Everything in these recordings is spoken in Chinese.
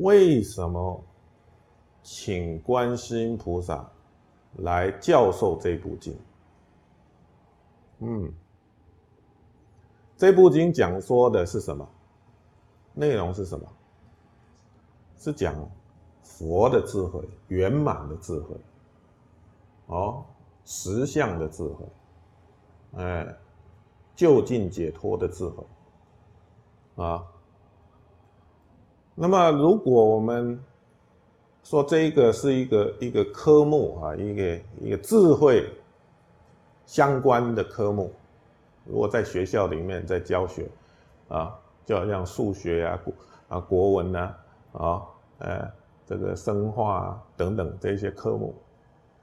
为什么请观世音菩萨来教授这部经？嗯，这部经讲说的是什么？内容是什么？是讲佛的智慧，圆满的智慧，哦，实相的智慧，哎，就近解脱的智慧，啊。那么，如果我们说这一个是一个一个科目啊，一个一个智慧相关的科目，如果在学校里面在教学啊，就好像数学呀、啊国文呐啊，呃，这个生化啊等等这些科目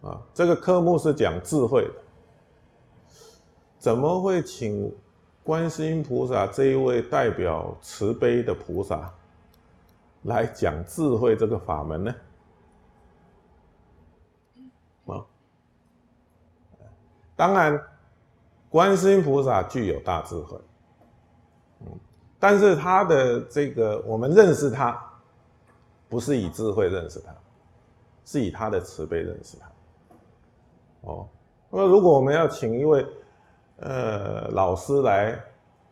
啊，这个科目是讲智慧的，怎么会请观世音菩萨这一位代表慈悲的菩萨？来讲智慧这个法门呢？啊，当然，观世音菩萨具有大智慧，嗯，但是他的这个我们认识他，不是以智慧认识他，是以他的慈悲认识他。哦，那么如果我们要请一位呃老师来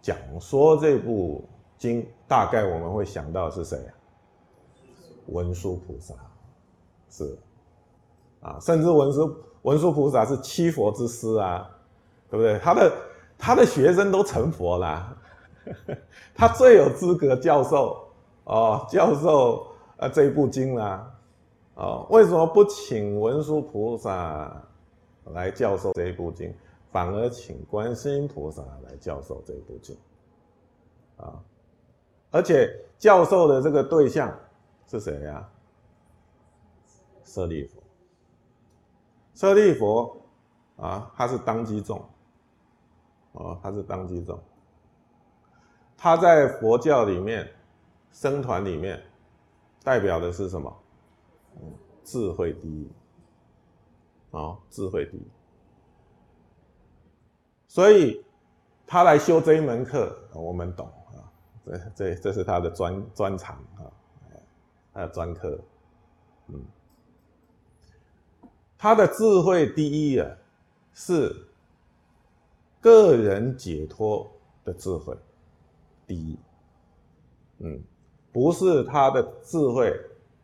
讲说这部经，大概我们会想到是谁啊？文殊菩萨是啊，甚至文殊文殊菩萨是七佛之师啊，对不对？他的他的学生都成佛了，他最有资格教授哦，教授啊这部经啦，哦，为什么不请文殊菩萨来教授这一部经，反而请观世音菩萨来教授这一部经？啊，而且教授的这个对象。是谁呀？舍利佛。舍利佛啊，他是当机众，哦，他是当机众。他在佛教里面，僧团里面，代表的是什么？智慧第一，啊，智慧第一。所以他来修这一门课，我们懂啊，这这这是他的专专长啊。还有专科，嗯，他的智慧第一啊，是个人解脱的智慧第一，嗯，不是他的智慧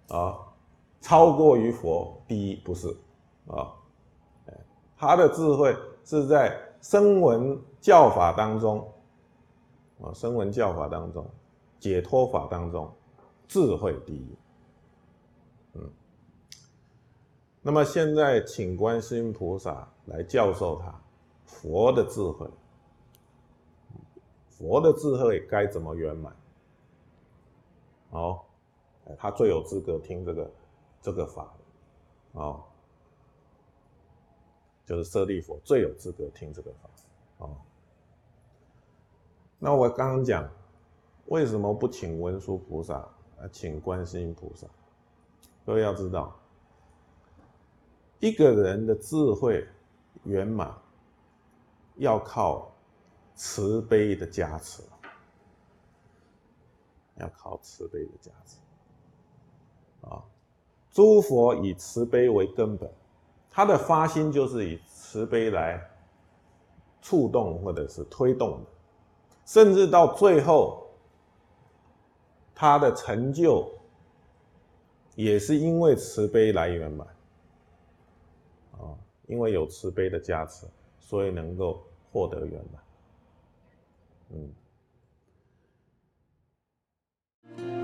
啊超过于佛第一，不是啊，他的智慧是在声闻教法当中啊，声闻教法当中，解脱法当中。智慧第一，嗯，那么现在请观世音菩萨来教授他佛的智慧，佛的智慧该怎么圆满？哦，他最有资格听这个这个法，哦，就是舍利佛最有资格听这个法，哦，那我刚刚讲，为什么不请文殊菩萨？啊，请观世音菩萨。各位要知道，一个人的智慧圆满，要靠慈悲的加持，要靠慈悲的加持。啊，诸佛以慈悲为根本，他的发心就是以慈悲来触动或者是推动的，甚至到最后。他的成就也是因为慈悲来圆满，啊，因为有慈悲的加持，所以能够获得圆满，嗯。